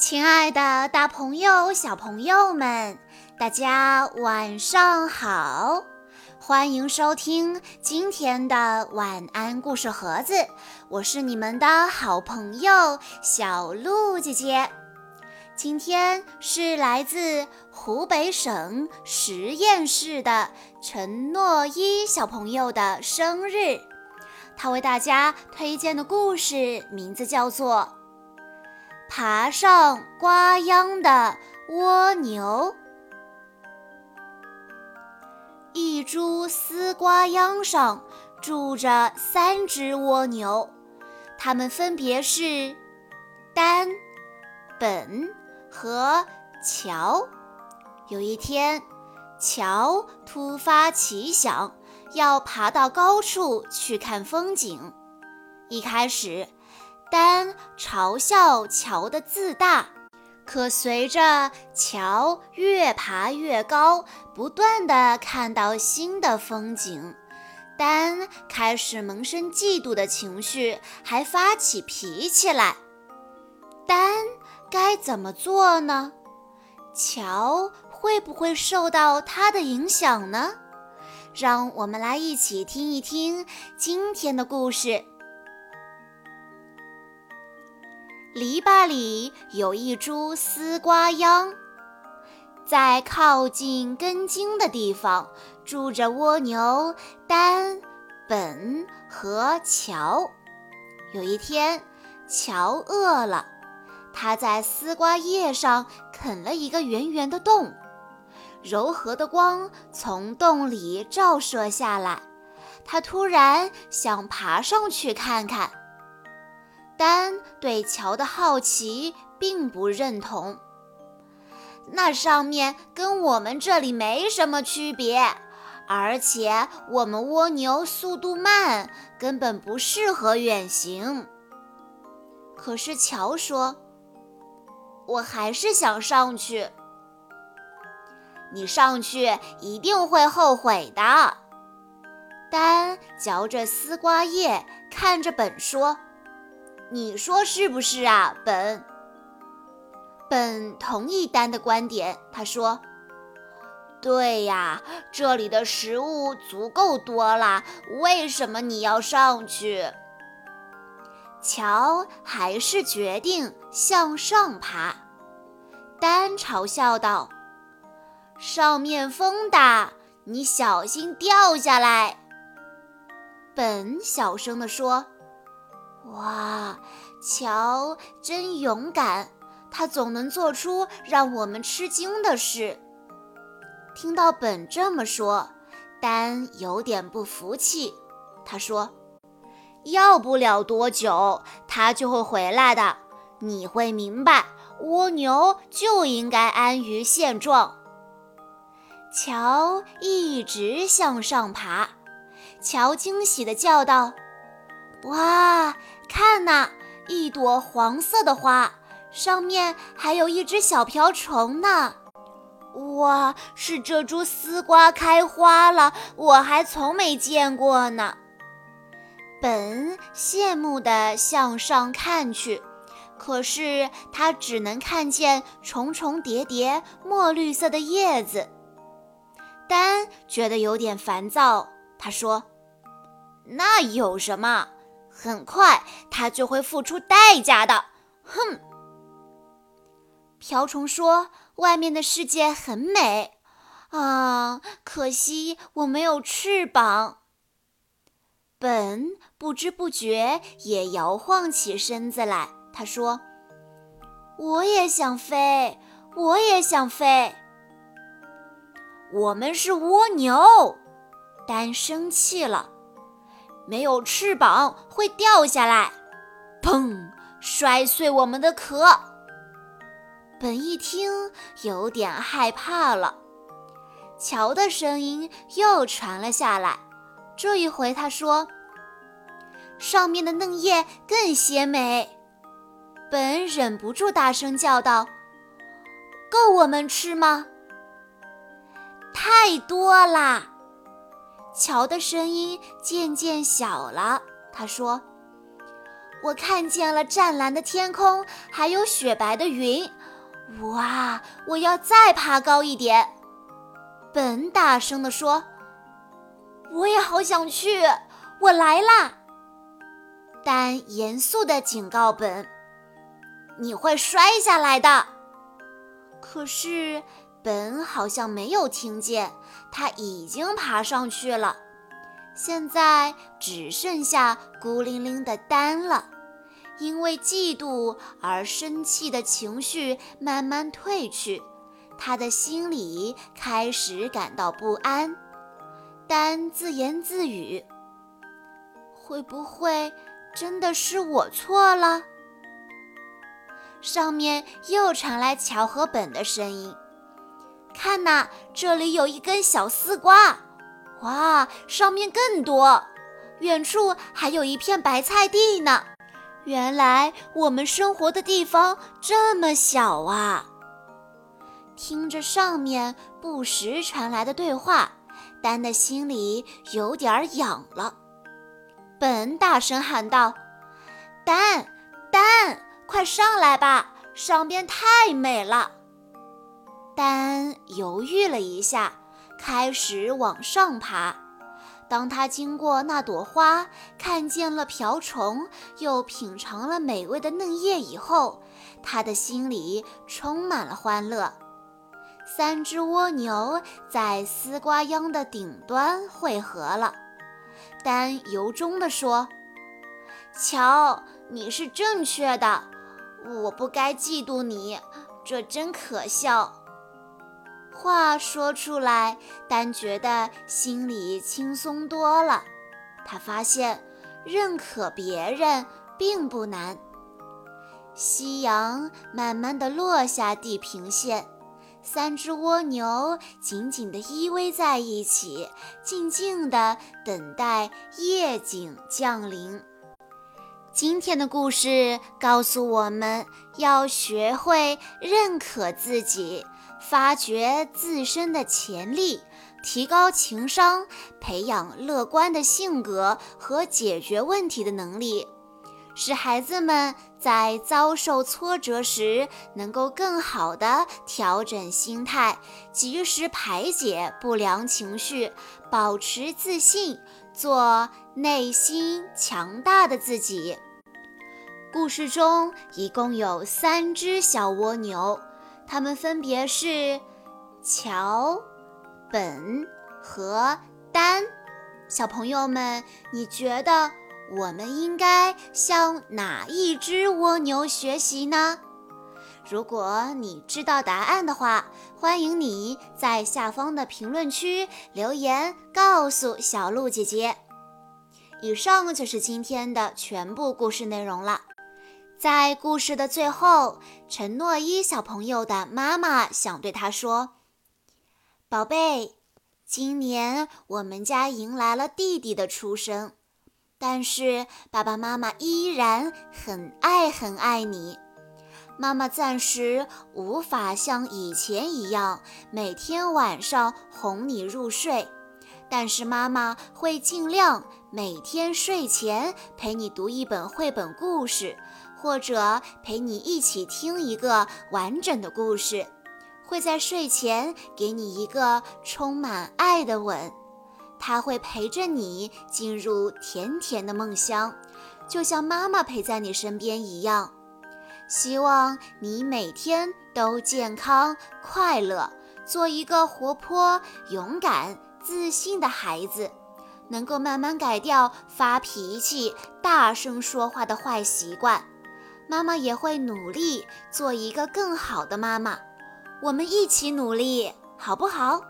亲爱的，大朋友、小朋友们，大家晚上好！欢迎收听今天的晚安故事盒子，我是你们的好朋友小鹿姐姐。今天是来自湖北省十堰市的陈诺一小朋友的生日，他为大家推荐的故事名字叫做。爬上瓜秧的蜗牛，一株丝瓜秧上住着三只蜗牛，它们分别是丹、本和乔。有一天，乔突发奇想，要爬到高处去看风景。一开始。丹嘲笑乔的自大，可随着乔越爬越高，不断的看到新的风景，丹开始萌生嫉妒的情绪，还发起脾气来。丹该怎么做呢？乔会不会受到他的影响呢？让我们来一起听一听今天的故事。篱笆里有一株丝瓜秧，在靠近根茎的地方住着蜗牛丹、本和乔。有一天，乔饿了，他在丝瓜叶上啃了一个圆圆的洞，柔和的光从洞里照射下来，他突然想爬上去看看。丹对乔的好奇并不认同，那上面跟我们这里没什么区别，而且我们蜗牛速度慢，根本不适合远行。可是乔说：“我还是想上去。”你上去一定会后悔的。丹嚼着丝瓜叶，看着本说。你说是不是啊，本？本同意丹的观点。他说：“对呀，这里的食物足够多了，为什么你要上去？”乔还是决定向上爬。丹嘲笑道：“上面风大，你小心掉下来。”本小声地说。哇，乔真勇敢！他总能做出让我们吃惊的事。听到本这么说，丹有点不服气。他说：“要不了多久，他就会回来的。你会明白，蜗牛就应该安于现状。”乔一直向上爬。乔惊喜地叫道：“哇！”看呐，一朵黄色的花，上面还有一只小瓢虫呢。哇，是这株丝瓜开花了，我还从没见过呢。本羡慕地向上看去，可是他只能看见重重叠叠墨绿色的叶子。丹觉得有点烦躁，他说：“那有什么？”很快，他就会付出代价的。哼！瓢虫说：“外面的世界很美啊，可惜我没有翅膀。”本不知不觉也摇晃起身子来。他说：“我也想飞，我也想飞。”我们是蜗牛，丹生气了。没有翅膀会掉下来，砰！摔碎我们的壳。本一听有点害怕了。乔的声音又传了下来，这一回他说：“上面的嫩叶更鲜美。”本忍不住大声叫道：“够我们吃吗？”太多啦！乔的声音渐渐小了。他说：“我看见了湛蓝的天空，还有雪白的云。哇！我要再爬高一点。本大声地说：“我也好想去，我来啦！”但严肃地警告本：“你会摔下来的。”可是本好像没有听见，他已经爬上去了。现在只剩下孤零零的丹了。因为嫉妒而生气的情绪慢慢褪去，他的心里开始感到不安。丹自言自语：“会不会真的是我错了？”上面又传来乔和本的声音：“看呐，这里有一根小丝瓜，哇，上面更多。远处还有一片白菜地呢。”原来我们生活的地方这么小啊！听着上面不时传来的对话，丹的心里有点痒了。本大声喊道：“丹，丹，快上来吧，上边太美了。”丹犹豫了一下，开始往上爬。当他经过那朵花，看见了瓢虫，又品尝了美味的嫩叶以后，他的心里充满了欢乐。三只蜗牛在丝瓜秧的顶端汇合了。丹由衷地说：“瞧，你是正确的，我不该嫉妒你，这真可笑。”话说出来，丹觉得心里轻松多了。他发现认可别人并不难。夕阳慢慢地落下地平线，三只蜗牛紧紧地依偎在一起，静静地等待夜景降临。今天的故事告诉我们要学会认可自己。发掘自身的潜力，提高情商，培养乐观的性格和解决问题的能力，使孩子们在遭受挫折时能够更好地调整心态，及时排解不良情绪，保持自信，做内心强大的自己。故事中一共有三只小蜗牛。他们分别是乔、本和丹。小朋友们，你觉得我们应该向哪一只蜗牛学习呢？如果你知道答案的话，欢迎你在下方的评论区留言告诉小鹿姐姐。以上就是今天的全部故事内容了。在故事的最后，陈诺伊小朋友的妈妈想对他说：“宝贝，今年我们家迎来了弟弟的出生，但是爸爸妈妈依然很爱很爱你。妈妈暂时无法像以前一样每天晚上哄你入睡，但是妈妈会尽量每天睡前陪你读一本绘本故事。”或者陪你一起听一个完整的故事，会在睡前给你一个充满爱的吻，他会陪着你进入甜甜的梦乡，就像妈妈陪在你身边一样。希望你每天都健康快乐，做一个活泼、勇敢、自信的孩子，能够慢慢改掉发脾气、大声说话的坏习惯。妈妈也会努力做一个更好的妈妈，我们一起努力，好不好？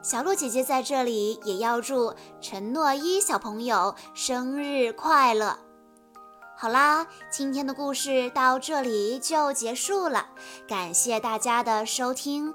小鹿姐姐在这里也要祝陈诺一小朋友生日快乐。好啦，今天的故事到这里就结束了，感谢大家的收听。